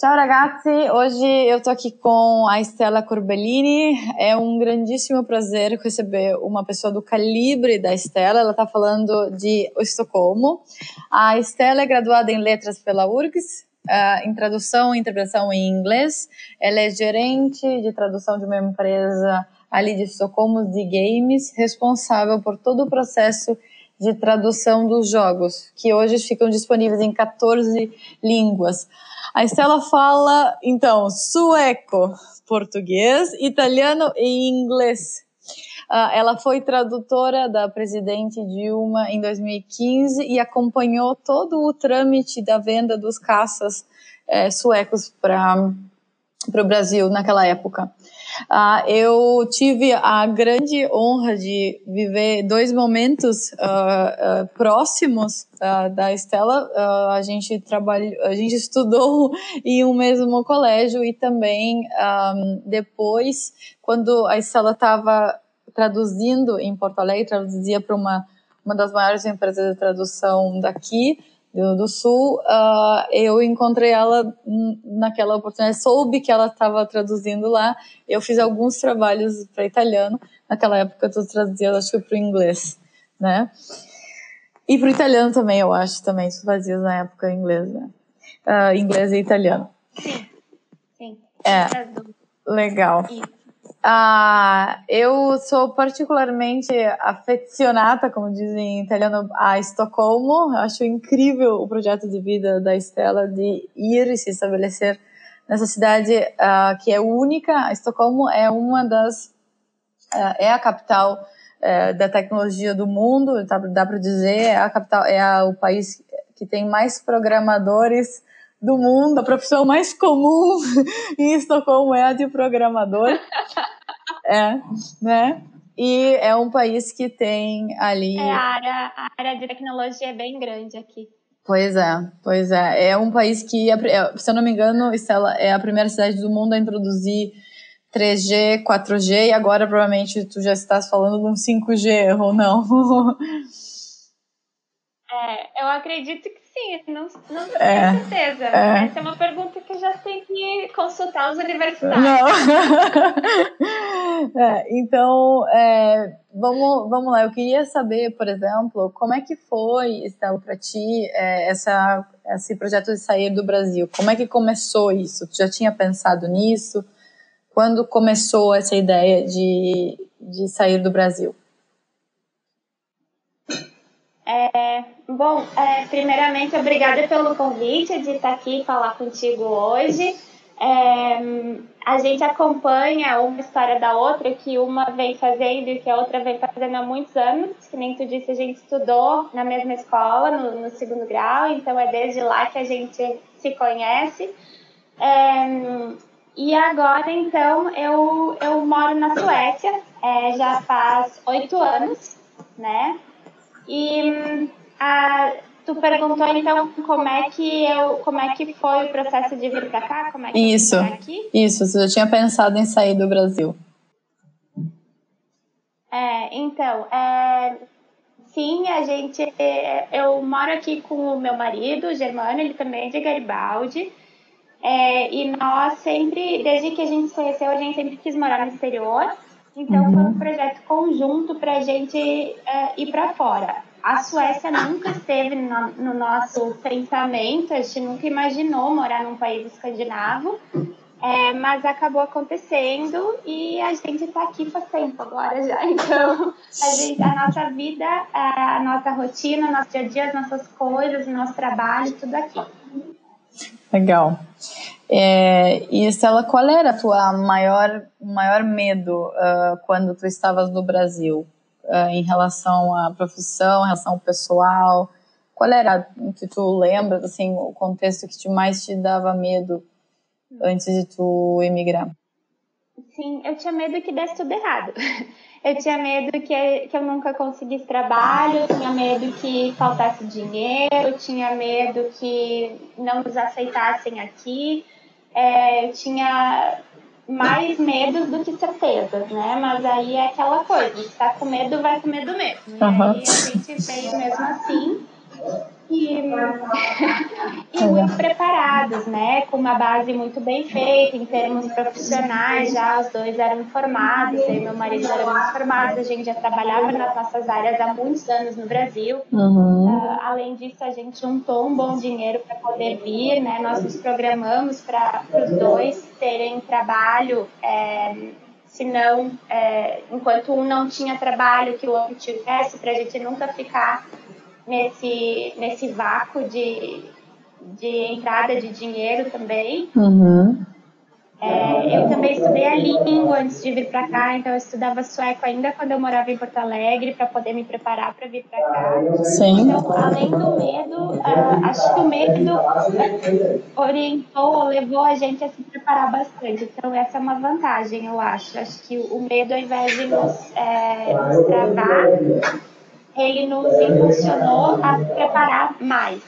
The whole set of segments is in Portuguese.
Ciao ragazzi, hoje eu tô aqui com a Estela Corbellini. É um grandíssimo prazer receber uma pessoa do calibre da Estela. Ela está falando de Estocolmo. A Estela é graduada em letras pela URGS, uh, em tradução e interpretação em inglês. Ela é gerente de tradução de uma empresa ali de Estocolmo de games, responsável por todo o processo de tradução dos jogos, que hoje ficam disponíveis em 14 línguas. A Estela fala, então, sueco, português, italiano e inglês. Uh, ela foi tradutora da presidente Dilma em 2015 e acompanhou todo o trâmite da venda dos caças eh, suecos para o Brasil naquela época. Uh, eu tive a grande honra de viver dois momentos uh, uh, próximos da Estela. a gente trabalhou, a gente estudou em um mesmo colégio e também um, depois, quando a Estela estava traduzindo em Porto Alegre, traduzia para uma uma das maiores empresas de tradução daqui do, do Sul, uh, eu encontrei ela naquela oportunidade, soube que ela estava traduzindo lá. Eu fiz alguns trabalhos para italiano. Naquela época eu traduzia, acho que para o inglês, né? E para o italiano também, eu acho, também tu fazia na época inglês, né? Uh, inglês e italiano. Sim, sim. É, legal. Isso. Ah, eu sou particularmente afecionada, como dizem em italiano, a Estocolmo. Eu acho incrível o projeto de vida da Estela de ir e se estabelecer nessa cidade uh, que é única. Estocolmo é uma das uh, é a capital uh, da tecnologia do mundo, dá, dá para dizer, é a capital, é a, o país que tem mais programadores do mundo, a profissão mais comum em Estocolmo é a de programador. É, né? E é um país que tem ali. É, a área, a área de tecnologia é bem grande aqui. Pois é, pois é. É um país que, é, se eu não me engano, Estela, é a primeira cidade do mundo a introduzir 3G, 4G, e agora provavelmente tu já estás falando de um 5G, ou não? É, eu acredito que sim, não, não é, tenho certeza. É. Essa é uma pergunta que eu já tenho que consultar os universitários. é, então, é, vamos, vamos lá. Eu queria saber, por exemplo, como é que foi, Estela, para ti, é, essa, esse projeto de sair do Brasil? Como é que começou isso? Tu já tinha pensado nisso? Quando começou essa ideia de, de sair do Brasil? É, bom, é, primeiramente, obrigada pelo convite de estar aqui e falar contigo hoje. É, a gente acompanha uma história da outra, que uma vem fazendo e que a outra vem fazendo há muitos anos. Que nem tu disse, a gente estudou na mesma escola, no, no segundo grau, então é desde lá que a gente se conhece. É, e agora, então, eu, eu moro na Suécia, é, já faz oito anos, né? E a, tu perguntou então como é que eu, como é que foi o processo de vir para cá, como é que isso, aqui? Isso, você já tinha pensado em sair do Brasil? É, então, é, sim, a gente, eu moro aqui com o meu marido, o Germano, ele também é de Garibaldi. É, e nós sempre, desde que a gente se conheceu, a gente sempre quis morar no exterior. Então uhum. foi um projeto conjunto para a gente é, ir para fora. A Suécia nunca esteve no, no, nosso pensamento, a gente nunca imaginou morar num país escandinavo, é, mas acabou acontecendo e a gente está aqui faz tempo agora já. Então, a, gente, a nossa vida, a nossa rotina, nosso dia a dia, as nossas coisas, o nosso trabalho, tudo aqui. Legal. É, e Estela, qual era a tua maior, maior medo uh, quando tu estavas no Brasil uh, em relação à profissão, em relação ao pessoal? Qual era, que tu lembras, assim, o contexto que te mais te dava medo antes de tu emigrar? Sim, eu tinha medo que desse tudo errado. Eu tinha medo que, que eu nunca conseguisse trabalho, eu tinha medo que faltasse dinheiro, eu tinha medo que não nos aceitassem aqui é, tinha mais medos do que certezas, né? Mas aí é aquela coisa, se tá com medo, vai com medo mesmo. Uhum. E aí a gente veio mesmo assim. E, e muito preparados, né? Com uma base muito bem feita em termos profissionais, já os dois eram formados, eu e meu marido éramos formados, a gente já trabalhava nas nossas áreas há muitos anos no Brasil. Uhum. Uh, além disso, a gente juntou um bom dinheiro para poder vir, né? Nós nos programamos para os dois terem trabalho. É, se não, é, enquanto um não tinha trabalho, que o outro tivesse, para a gente nunca ficar nesse, nesse vácuo de, de entrada de dinheiro também. Uhum. É, eu também estudei a língua antes de vir para cá, então eu estudava sueco ainda quando eu morava em Porto Alegre para poder me preparar para vir para cá. Sim. Então, além do medo, uh, acho que o medo orientou, levou a gente a se preparar bastante. Então, essa é uma vantagem, eu acho. Acho que o medo, ao invés de nos, é, nos travar, ele nos impulsionou a se preparar mais.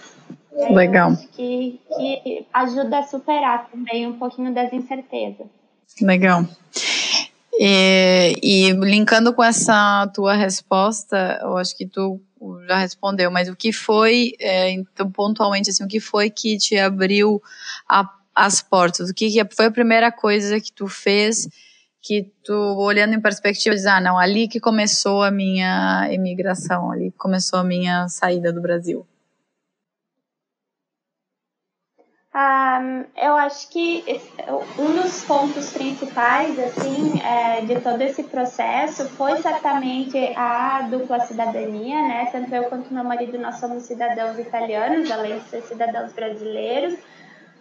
Legal. Que, que ajuda a superar também um pouquinho das incertezas. Legal. E, e, linkando com essa tua resposta, eu acho que tu já respondeu, mas o que foi, é, então, pontualmente, assim, o que foi que te abriu a, as portas? O que, que foi a primeira coisa que tu fez que tu, olhando em perspectiva, diz, ah, não, ali que começou a minha imigração, ali que começou a minha saída do Brasil? Um, eu acho que um dos pontos principais, assim, é, de todo esse processo foi certamente a dupla cidadania, né? Tanto eu quanto meu marido, nós somos cidadãos italianos, além de ser cidadãos brasileiros.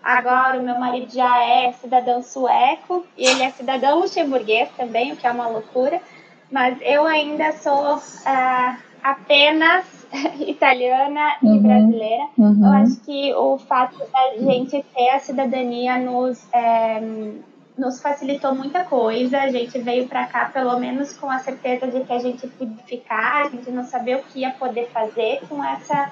Agora o meu marido já é cidadão sueco e ele é cidadão luxemburguês também, o que é uma loucura. Mas eu ainda sou uh, apenas italiana uhum, e brasileira. Uhum. Eu acho que o fato da gente ter a cidadania nos, é, nos facilitou muita coisa. A gente veio para cá, pelo menos, com a certeza de que a gente podia ficar, a gente não sabia o que ia poder fazer com essa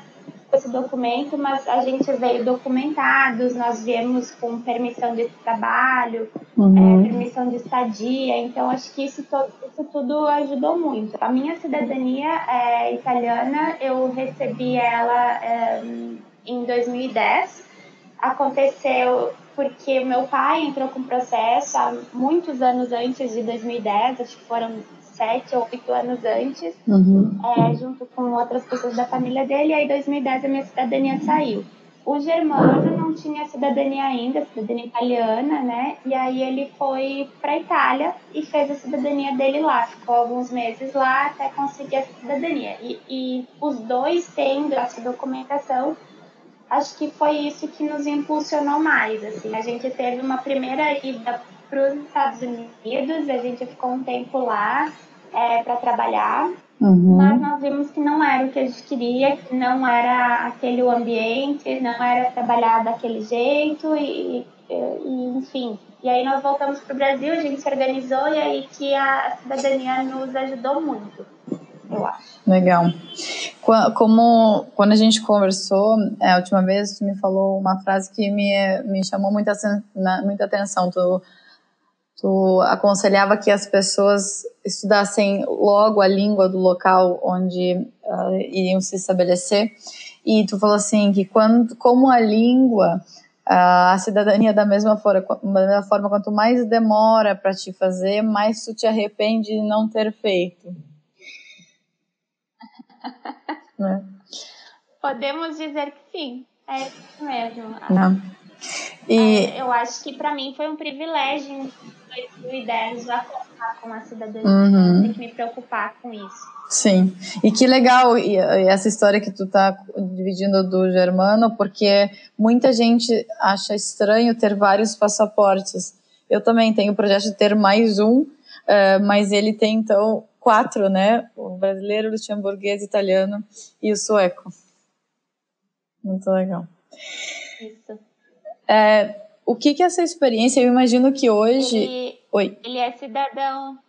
esse documento, mas a gente veio documentados, nós viemos com permissão de trabalho, uhum. é, permissão de estadia, então acho que isso, to isso tudo ajudou muito. A minha cidadania é, italiana, eu recebi ela é, em 2010, aconteceu porque meu pai entrou com processo há muitos anos antes de 2010, acho que foram sete ou oito anos antes, uhum. é, junto com outras pessoas da família dele, e aí em 2010 a minha cidadania saiu. O Germano não tinha cidadania ainda, cidadania italiana, né? E aí ele foi para Itália e fez a cidadania dele lá. Ficou alguns meses lá até conseguir a cidadania. E, e os dois tendo essa documentação, acho que foi isso que nos impulsionou mais. Assim, a gente teve uma primeira ida para os Estados Unidos, a gente ficou um tempo lá, é, para trabalhar, uhum. mas nós vimos que não era o que a gente queria, que não era aquele ambiente, não era trabalhar daquele jeito e, e enfim. E aí nós voltamos para o Brasil, a gente se organizou e aí que a cidadania nos ajudou muito, eu acho. Legal. Como quando a gente conversou é, a última vez, tu me falou uma frase que me, me chamou muita, muita atenção. Tu tu aconselhava que as pessoas estudassem logo a língua do local onde uh, iriam se estabelecer. E tu falou assim que quando, como a língua, uh, a cidadania da mesma forma, da forma quanto mais demora para te fazer, mais tu te arrepende de não ter feito. né? Podemos dizer que sim, é isso mesmo. Não. E... É, eu acho que para mim foi um privilégio 2010 já com a cidadania. Uhum. Tem que me preocupar com isso. Sim, e que legal e, essa história que tu tá dividindo do Germano, porque muita gente acha estranho ter vários passaportes. Eu também tenho o projeto de ter mais um, uh, mas ele tem então quatro, né? O brasileiro, o luxemburguês, italiano e o sueco. Muito legal. Isso. É, o que que é essa experiência? Eu imagino que hoje. Ele, Oi. Ele é cidadão.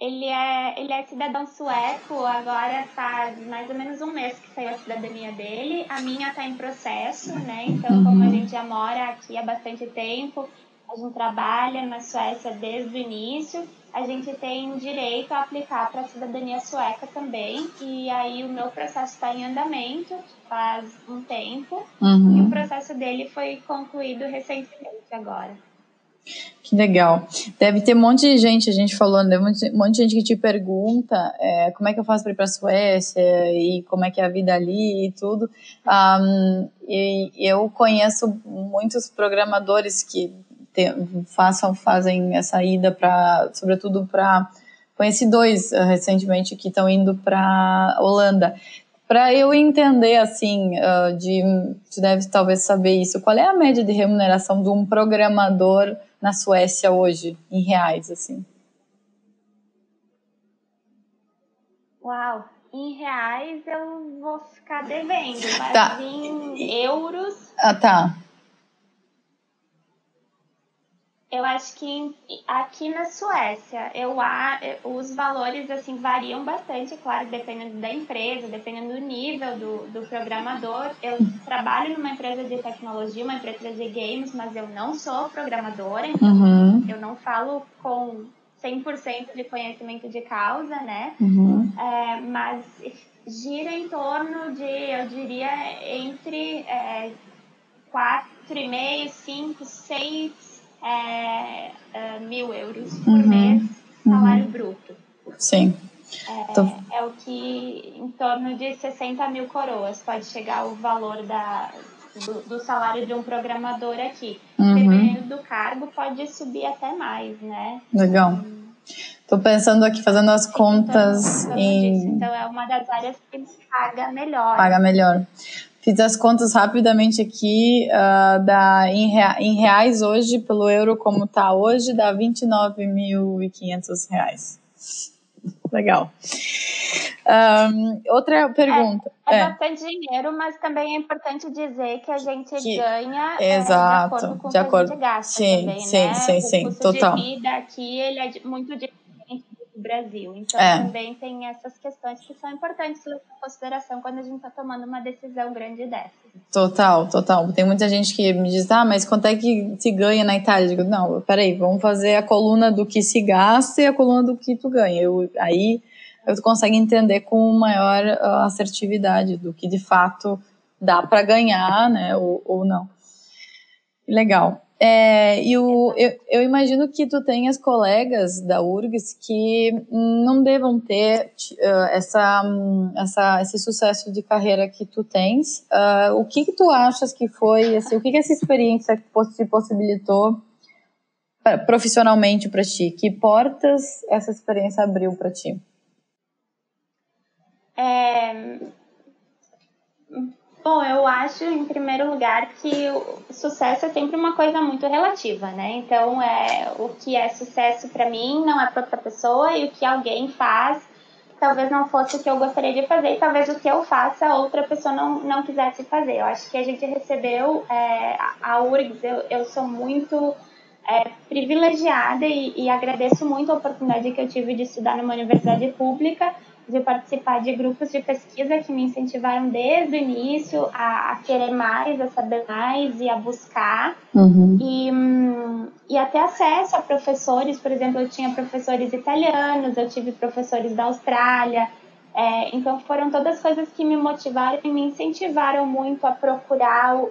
Ele é, ele é cidadão sueco, agora faz mais ou menos um mês que saiu a cidadania dele. A minha está em processo, né? Então, uhum. como a gente já mora aqui há bastante tempo, a gente trabalha na Suécia desde o início, a gente tem direito a aplicar para a cidadania sueca também. E aí o meu processo está em andamento faz um tempo uhum. e o processo dele foi concluído recentemente agora. Que legal. Deve ter um monte de gente, a gente falou, deve um monte de gente que te pergunta é, como é que eu faço para ir para a Suécia e como é que é a vida ali e tudo. Um, e eu conheço muitos programadores que te, façam, fazem essa ida para, sobretudo para, conheci dois uh, recentemente que estão indo para Holanda. Para eu entender, assim, uh, de, você deve talvez saber isso, qual é a média de remuneração de um programador na Suécia hoje, em reais, assim? Uau, em reais eu vou ficar devendo, mas tá. em euros. Ah, tá. Eu acho que aqui na Suécia, eu, os valores assim variam bastante, claro, dependendo da empresa, dependendo do nível do, do programador. Eu trabalho numa empresa de tecnologia, uma empresa de games, mas eu não sou programadora, então uhum. eu não falo com 100% de conhecimento de causa, né? Uhum. É, mas gira em torno de, eu diria, entre é, 4,5, 5, 6 é, é, mil euros por uhum. mês, salário uhum. bruto. Sim. É, então... é, o que em torno de 60 mil coroas pode chegar o valor da, do, do salário de um programador aqui. Uhum. Dependendo do cargo, pode subir até mais, né? Legal. Estou pensando aqui, fazendo as contas então, em... Então, é uma das áreas que paga melhor. Paga melhor. Fiz as contas rapidamente aqui, uh, dá em, rea, em, reais hoje, pelo euro como está hoje, dá 29.500 reais. Legal. Um, outra pergunta. É, é, é, bastante dinheiro, mas também é importante dizer que a gente que, ganha exato, é, de acordo com o que a gente gasta sim, também, sim, né? Sim, sim, o total. de vida aqui, ele é muito diferente Brasil. Então, é. também tem essas questões que são importantes levar em consideração quando a gente está tomando uma decisão grande dessa. Total, total. Tem muita gente que me diz, ah, mas quanto é que se ganha na Itália? Eu digo, não, peraí, vamos fazer a coluna do que se gasta e a coluna do que tu ganha. Eu, aí tu consegue entender com maior uh, assertividade do que de fato dá para ganhar, né, ou, ou não. Legal. É, e o, eu, eu, imagino que tu tenhas colegas da URGS que não devam ter uh, essa, essa, esse sucesso de carreira que tu tens. Uh, o que, que tu achas que foi, assim, o que, que essa experiência te possibilitou profissionalmente para ti? Que portas essa experiência abriu para ti? É, Bom, eu acho, em primeiro lugar, que o sucesso é sempre uma coisa muito relativa, né? Então, é, o que é sucesso para mim não é para outra pessoa e o que alguém faz talvez não fosse o que eu gostaria de fazer e talvez o que eu faça outra pessoa não, não quisesse fazer. Eu acho que a gente recebeu é, a URGS, eu, eu sou muito é, privilegiada e, e agradeço muito a oportunidade que eu tive de estudar numa universidade pública de participar de grupos de pesquisa que me incentivaram desde o início a, a querer mais, a saber mais e a buscar. Uhum. E, e até acesso a professores, por exemplo, eu tinha professores italianos, eu tive professores da Austrália. É, então foram todas coisas que me motivaram e me incentivaram muito a procurar o,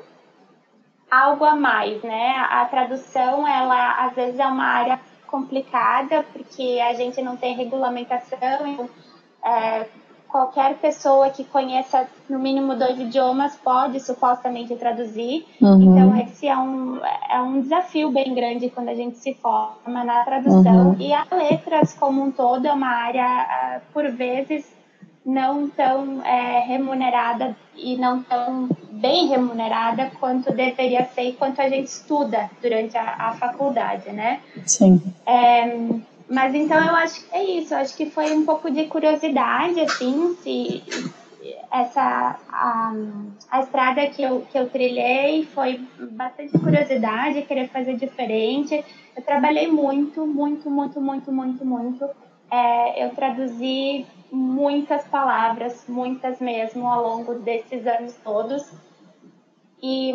algo a mais, né? A tradução, ela às vezes é uma área complicada porque a gente não tem regulamentação, então é, qualquer pessoa que conheça no mínimo dois idiomas pode supostamente traduzir. Uhum. Então, esse é um, é um desafio bem grande quando a gente se forma na tradução. Uhum. E a letras, como um todo, é uma área, ah, por vezes, não tão é, remunerada e não tão bem remunerada quanto deveria ser e quanto a gente estuda durante a, a faculdade, né? Sim. É, mas então eu acho que é isso, eu acho que foi um pouco de curiosidade, assim, se essa a, a estrada que eu, que eu trilhei foi bastante curiosidade, querer fazer diferente. Eu trabalhei muito, muito, muito, muito, muito, muito. É, eu traduzi muitas palavras, muitas mesmo, ao longo desses anos todos. E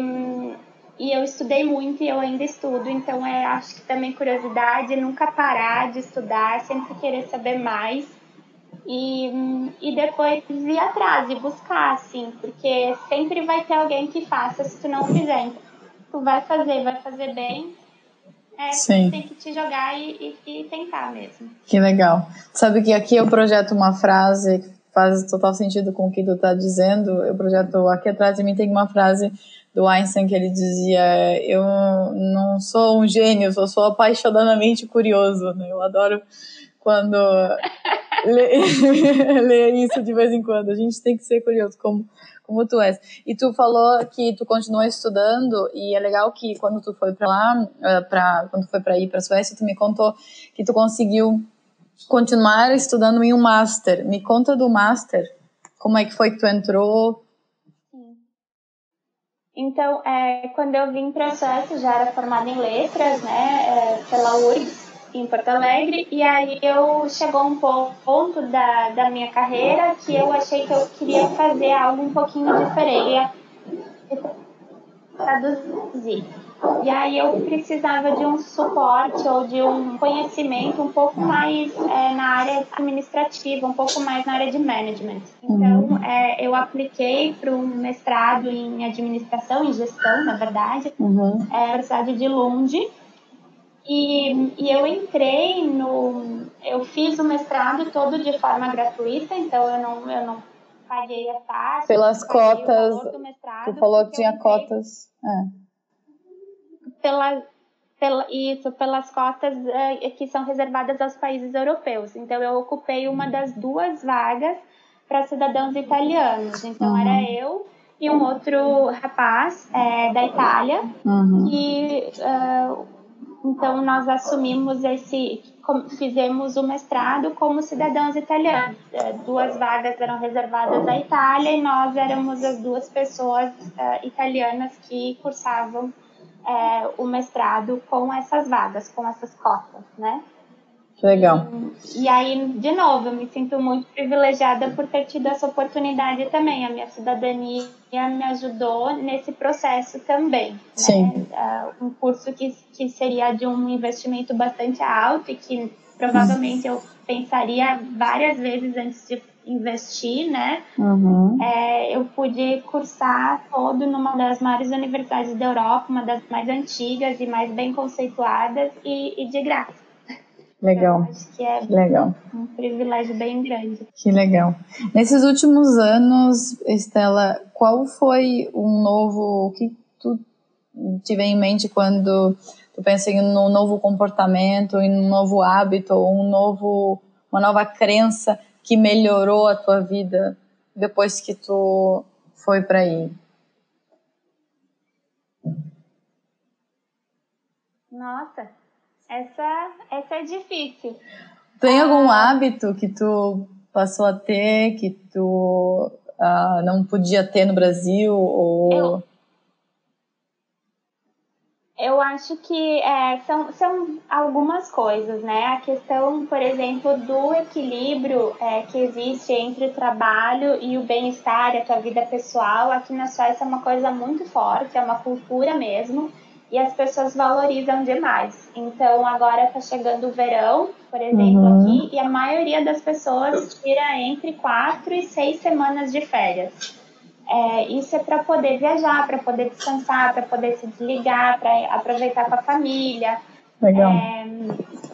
e eu estudei muito e eu ainda estudo, então é, acho que também curiosidade, nunca parar de estudar, sempre querer saber mais. E, e depois ir atrás e buscar, assim, porque sempre vai ter alguém que faça se tu não fizer. Então, tu vai fazer, vai fazer bem. É, Sim. tem que te jogar e, e, e tentar mesmo. Que legal. Sabe que aqui eu projeto uma frase que faz total sentido com o que tu está dizendo. Eu projeto aqui atrás de mim tem uma frase do Einstein que ele dizia: Eu não sou um gênio, eu sou apaixonadamente curioso. Né? Eu adoro quando ler isso de vez em quando. A gente tem que ser curioso, como, como tu és. E tu falou que tu continua estudando, e é legal que quando tu foi para lá, eh, pra, quando foi para ir para Suécia, tu me contou que tu conseguiu continuar estudando em um master. Me conta do master. Como é que foi que tu entrou? Então, é, quando eu vim para Suécia, já era formada em letras, né, é, pela URGS, em Porto Alegre, e aí eu chegou um ponto da, da minha carreira que eu achei que eu queria fazer algo um pouquinho diferente, traduzir. E aí eu precisava de um suporte ou de um conhecimento um pouco mais é, na área administrativa, um pouco mais na área de management. Então, uhum. é, eu apliquei para um mestrado em administração, em gestão, na verdade, uhum. é, na Universidade de Lund, e, e eu entrei no. Eu fiz o mestrado todo de forma gratuita, então eu não, eu não paguei a taxa. Pelas cotas. Tu falou que tinha cotas. É. Pela, pela, isso, pelas cotas é, que são reservadas aos países europeus. Então eu ocupei uma das duas vagas para cidadãos italianos. Então uhum. era eu e um outro rapaz é, da Itália uhum. que uh, então, nós assumimos esse, fizemos o mestrado como cidadãos italianos. Duas vagas eram reservadas à Itália e nós éramos as duas pessoas uh, italianas que cursavam uh, o mestrado com essas vagas, com essas cotas, né? Legal. E, e, aí, de novo, eu me sinto muito privilegiada por ter tido essa oportunidade também. A minha cidadania me ajudou nesse processo também. Né? Sim. Né? Um curso que, que seria de um investimento bastante alto e que provavelmente eu pensaria várias vezes antes de investir, né? Uhum. É, eu pude cursar todo numa das maiores universidades da Europa, uma das mais antigas e mais bem conceituadas e, e de graça. Legal. Acho que é legal. um privilégio bem grande. Que legal. Nesses últimos anos, Estela, qual foi um novo. O que tu tive em mente quando tu pensa em um novo comportamento, em um novo hábito, um novo, uma nova crença que melhorou a tua vida depois que tu foi para aí? Nossa, essa, essa é difícil. Tem algum ah, hábito que tu passou a ter que tu ah, não podia ter no Brasil? Ou... Eu, eu acho que é, são, são algumas coisas, né? A questão, por exemplo, do equilíbrio é, que existe entre o trabalho e o bem-estar, a tua vida pessoal, aqui na Suécia é uma coisa muito forte, é uma cultura mesmo e as pessoas valorizam demais. Então agora está chegando o verão, por exemplo, uhum. aqui, e a maioria das pessoas tira entre quatro e seis semanas de férias. É, isso é para poder viajar, para poder descansar, para poder se desligar, para aproveitar com a família. Legal. É,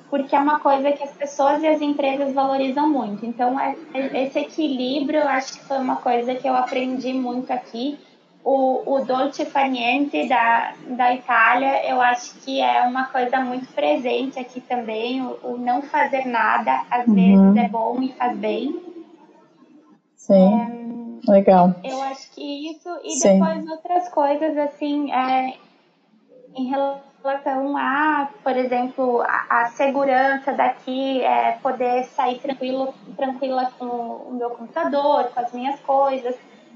porque é uma coisa que as pessoas e as empresas valorizam muito. Então, é, é esse equilíbrio, eu acho que foi uma coisa que eu aprendi muito aqui o, o dolce far niente da, da Itália, eu acho que é uma coisa muito presente aqui também. O, o não fazer nada, às uhum. vezes, é bom e faz bem. Sim. Legal. Eu acho que isso. E Sim. depois outras coisas, assim, é, em relação a, por exemplo, a, a segurança daqui, é, poder sair tranquilo, tranquila com o meu computador, com as minhas coisas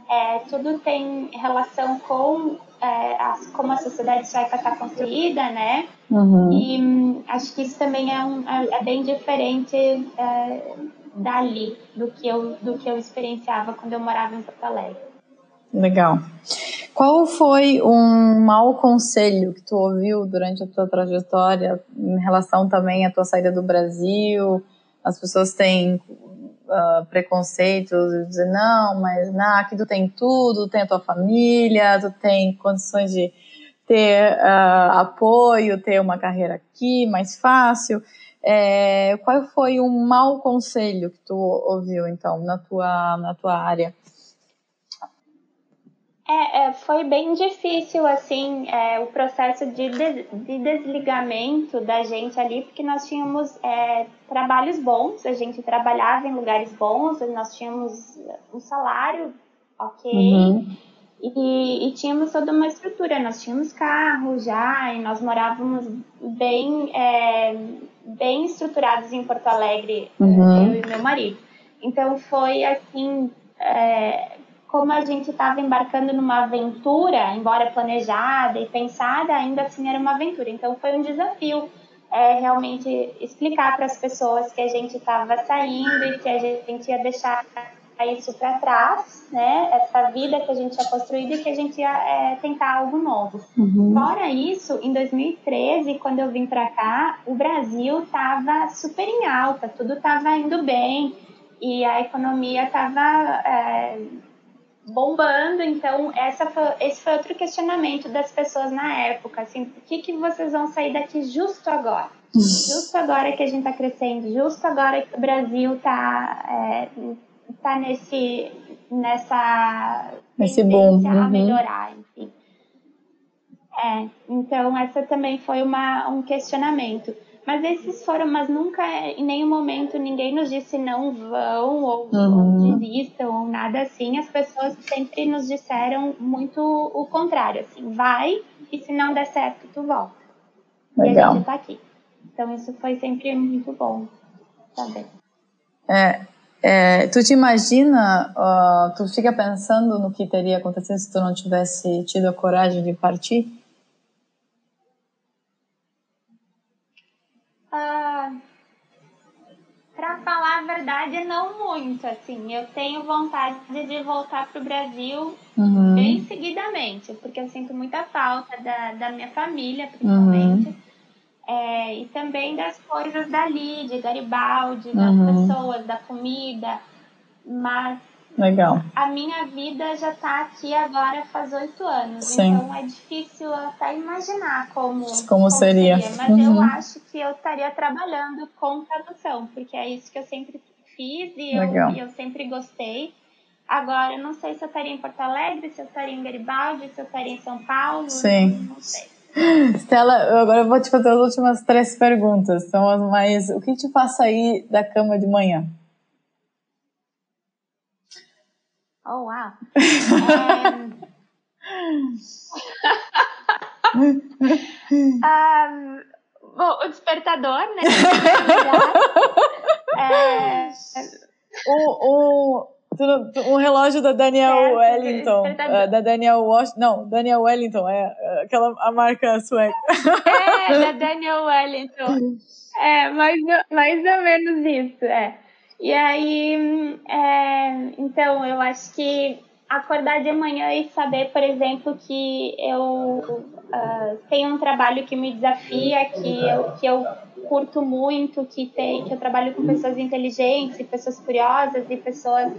é, tudo tem relação com é, a, como a sociedade sueca está construída, né? Uhum. E hum, acho que isso também é, um, é, é bem diferente é, dali do que, eu, do que eu experienciava quando eu morava em Porto Alegre. Legal. Qual foi um mau conselho que tu ouviu durante a tua trajetória em relação também à tua saída do Brasil? As pessoas têm uh, preconceitos dizer não, mas não, aqui tu tem tudo, tu tem a tua família, tu tem condições de ter uh, apoio, ter uma carreira aqui mais fácil. É, qual foi um mau conselho que tu ouviu então na tua na tua área? É, é, foi bem difícil, assim, é, o processo de, de, de, desligamento da gente ali, porque nós tínhamos é, trabalhos bons, a gente trabalhava em lugares bons, nós tínhamos um salário ok, uhum. e, e, tínhamos toda uma estrutura, nós tínhamos carro já, e nós morávamos bem, é, bem estruturados em Porto Alegre, uhum. eu e meu marido. Então foi, assim, é, como a gente estava embarcando numa aventura, embora planejada e pensada, ainda assim era uma aventura. Então foi um desafio é, realmente explicar para as pessoas que a gente estava saindo e que a gente ia deixar isso para trás, né? Essa vida que a gente tinha construído e que a gente ia é, tentar algo novo. Uhum. Fora isso, em 2013, quando eu vim para cá, o Brasil estava super em alta, tudo estava indo bem e a economia estava é, bombando. Então, essa foi, esse foi outro questionamento das pessoas na época. Assim, por que, que vocês vão sair daqui justo agora? Justo agora que a gente está crescendo, justo agora que o Brasil está é, tá nesse, nessa nesse bom a uhum. melhorar, enfim. É, então essa também foi uma, um questionamento. Mas esses foram, mas nunca, em nenhum momento, ninguém nos disse não vão ou, uhum. ou desistam ou nada assim. As pessoas sempre nos disseram muito o contrário, assim, vai e se não der certo, tu volta. Legal. E a gente tá aqui. Então isso foi sempre muito bom saber. É, é, tu te imagina, uh, tu fica pensando no que teria acontecido se tu não tivesse tido a coragem de partir? Para falar a verdade, não muito. Assim, eu tenho vontade de voltar para o Brasil uhum. bem seguidamente, porque eu sinto muita falta da, da minha família, principalmente. Uhum. É, e também das coisas dali, de Garibaldi, das uhum. pessoas, da comida. Mas Legal. A minha vida já está aqui agora faz oito anos, Sim. então é difícil até imaginar como, como, como seria. seria. Mas uhum. eu acho que eu estaria trabalhando com tradução, porque é isso que eu sempre fiz e eu, e eu sempre gostei. Agora, eu não sei se eu estaria em Porto Alegre, se eu estaria em Garibaldi, se eu estaria em São Paulo. Sim. Não sei. Stella, agora eu vou te fazer as últimas três perguntas. São as mais. O que te faz sair da cama de manhã? Oh, wow. um, um, bom, o despertador, né? é, o, o, um relógio da Daniel é, Wellington. Uh, da Daniel Washington. Não, Daniel Wellington, é, é aquela a marca sueca. É, da Daniel Wellington. É, mais, mais ou menos isso, é. E aí, é, então, eu acho que acordar de manhã e saber, por exemplo, que eu uh, tenho um trabalho que me desafia, que eu, que eu curto muito, que, tem, que eu trabalho com pessoas inteligentes, pessoas curiosas e pessoas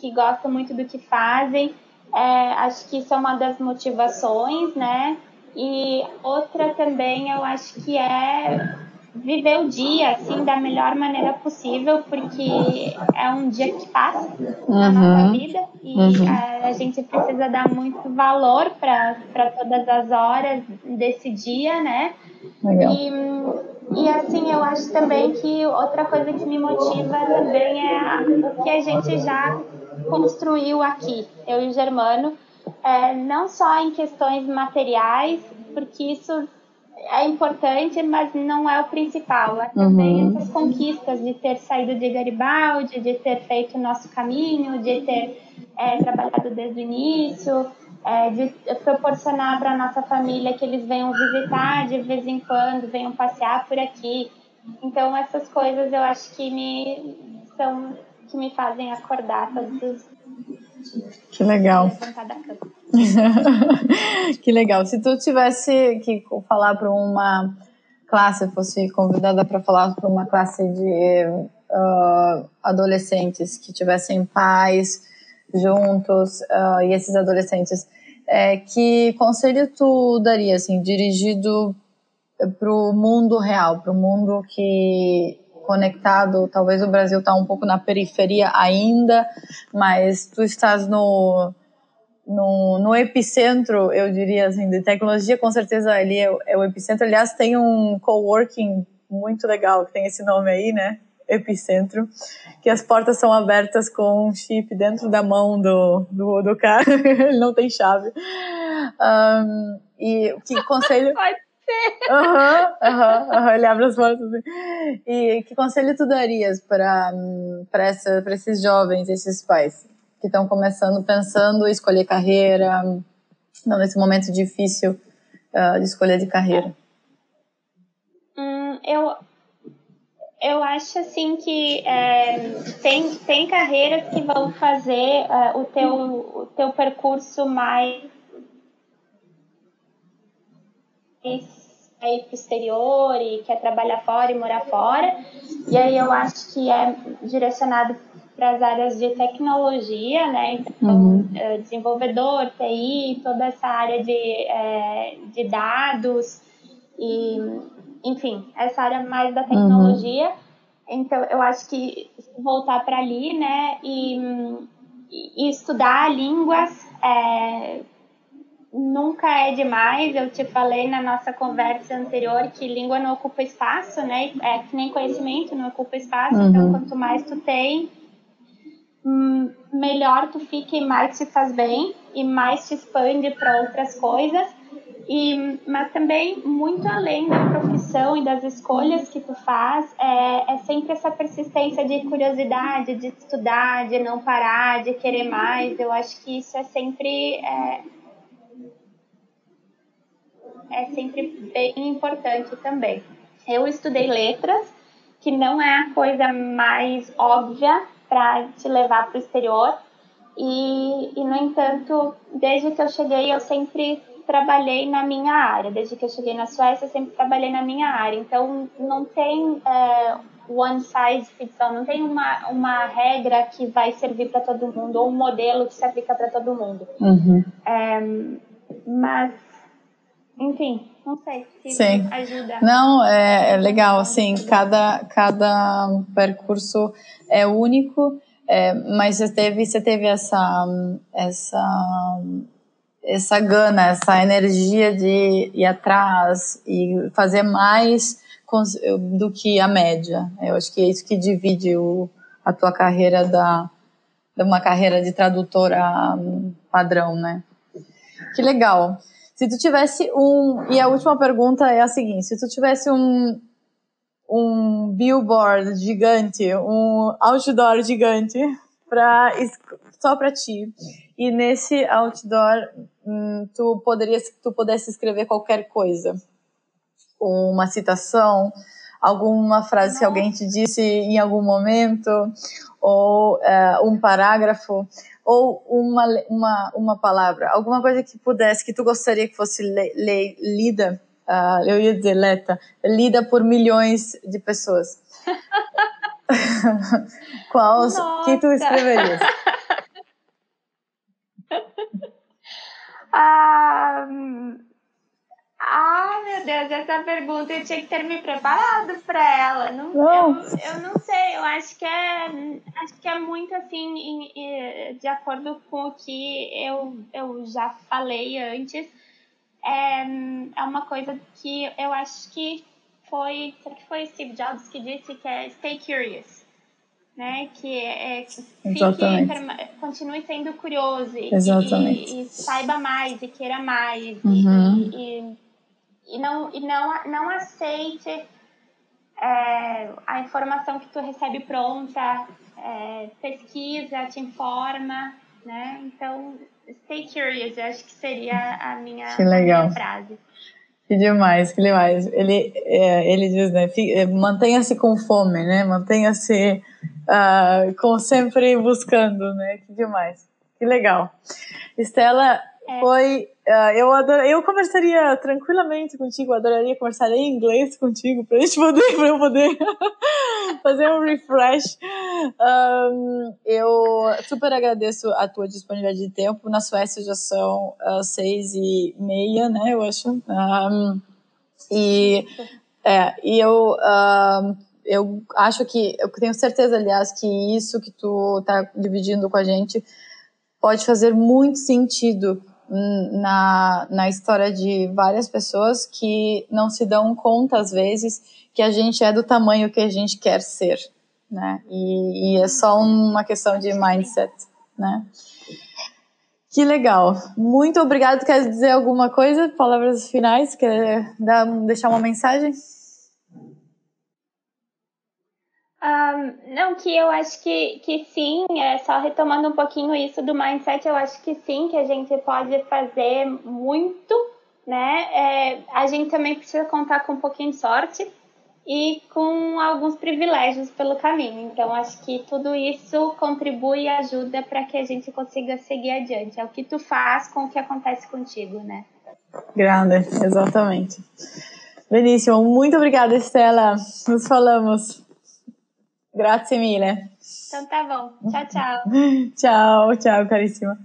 que gostam muito do que fazem. É, acho que isso é uma das motivações, né? E outra também eu acho que é viver o dia assim da melhor maneira possível, porque é um dia que passa uhum. na nossa vida e uhum. a, a, gente precisa dar muito valor para todas as horas desse dia, né? Legal. E, e assim, eu acho também que outra coisa que me motiva também é o que a gente já construiu aqui, eu e o Germano, é, não só em questões materiais, porque isso é importante, mas não é o principal. É também uhum. essas conquistas de ter saído de Garibaldi, de ter feito o nosso caminho, de ter é, trabalhado desde o início, é, de proporcionar para a nossa família que eles venham visitar de vez em quando, venham passear por aqui. Então essas coisas eu acho que me são que me fazem acordar todos os Que legal. que legal. Se tu tivesse que falar para uma classe, fosse convidada para falar para uma classe de uh, adolescentes que tivessem pais juntos uh, e esses adolescentes, é, que conselho tu daria, assim, dirigido para o mundo real, para o mundo que conectado, talvez o Brasil está um pouco na periferia ainda, mas tu estás no, no, no, epicentro, eu diria assim, de tecnologia, com certeza ali é, é o epicentro. Aliás, tem um coworking muito legal, que tem esse nome aí, né? Epicentro, que as portas são abertas com um chip dentro da mão do, do, do cara, ele não tem chave. Um, e que conselho. Aham, aham, aham, ele abre as portas. Assim. E que conselho tu darias para esses jovens, esses pais que estão começando, pensando em escolher carreira, não, nesse momento difícil uh, de escolha de carreira? Hum, eu, eu acho assim que é, tem, tem carreiras que vão fazer uh, o, teu, o teu percurso mais ir para o exterior e quer trabalhar fora e morar fora. E aí eu acho que é direcionado para as áreas de tecnologia, né? Então, uhum. É, desenvolvedor, TI, toda essa área de, é, de dados e, enfim, essa área mais da tecnologia. Uhum. Então, eu acho que voltar para ali, né? E, e estudar línguas, é, nunca é demais. Eu te falei na nossa conversa anterior que língua não ocupa espaço, né? É que nem conhecimento não ocupa espaço. Então, uhum. Então, quanto mais tu tem, hum, melhor tu fica e mais te faz bem e mais te expande para outras coisas. E, mas também, muito além da profissão e das escolhas que tu faz, é, é sempre essa persistência de curiosidade, de estudar, de não parar, de querer mais. Eu acho que isso é sempre é, é sempre bem importante também. Eu estudei letras, que não é a coisa mais óbvia para te levar para o exterior. E, e, no entanto, desde que eu cheguei, eu sempre trabalhei na minha área. Desde que eu cheguei na Suécia, eu sempre trabalhei na minha área. Então, não tem é, one size fits all, não tem uma, uma regra que vai servir para todo mundo, ou um modelo que se aplica para todo mundo. Uhum. É, mas enfim, não sei se Sim. ajuda. Não, é, é legal, assim, cada, cada percurso é único, é, mas você teve, você teve essa, essa, essa gana, essa energia de ir atrás e fazer mais do que a média. Eu acho que é isso que divide o, a tua carreira da, de uma carreira de tradutora padrão, né? Que legal. Se tu tivesse um. E a última pergunta é a seguinte: se tu tivesse um, um billboard gigante, um outdoor gigante, pra, só para ti, e nesse outdoor hum, tu, poderias, tu pudesse escrever qualquer coisa, uma citação, alguma frase que alguém te disse em algum momento, ou uh, um parágrafo, ou uma, uma, uma palavra, alguma coisa que pudesse, que tu gostaria que fosse le, le, lida, uh, eu ia dizer leta, lida por milhões de pessoas. Qual que tu escreverias? ah, ah, meu Deus, essa pergunta eu tinha que ter me preparado para ela. Não, eu, eu, não sei, eu acho que é, acho que é muito assim, de acordo com o que eu, eu já falei antes. É, é uma coisa que eu acho que foi, será que foi Steve Jobs que disse que é stay curious, né? Que é, fique, continue sendo curioso e, e, e, saiba mais e queira mais uhum. e, e e não, e não, não aceite é, a informação que tu recebe pronta, é, pesquisa, te informa, né? Então, stay curious, eu acho que seria a minha, que legal. Minha frase. Que demais, que demais. Ele, é, ele diz, né, é, mantenha-se com fome, né? Mantenha-se uh, com sempre buscando, né? Que demais. Que legal. Estela, É. Foi. Uh, eu, adoro, eu conversaria tranquilamente contigo, adoraria conversar em inglês contigo, pra gente poder, pra eu poder fazer um refresh. Um, eu super agradeço a tua disponibilidade de tempo. Na Suécia já são uh, seis e meia, né? Eu acho. Um, e, é, e eu. Uh, eu acho que, eu tenho certeza, aliás, que isso que tu tá dividindo com a gente pode fazer muito sentido na, na história de várias pessoas que não se dão conta, às vezes, que a gente é do tamanho que a gente quer ser, né? E, e é só uma questão de mindset, né? Que legal. Muito obrigado. Quer dizer alguma coisa? Palavras finais? Quer dar, deixar uma mensagem? Um, não, que eu acho que, que sim, é só retomando um pouquinho isso do mindset, eu acho que sim, que a gente pode fazer muito, né? É, a gente também precisa contar com um pouquinho de sorte e com alguns privilégios pelo caminho. Então, acho que tudo isso contribui e ajuda para que a gente consiga seguir adiante. É o que tu faz com o que acontece contigo, né? Grande, exatamente. Beníssimo, muito obrigada, Estela. Nos falamos. Grazie mille. Então tá bom. Tchau, tchau. ciao, ciao carissima.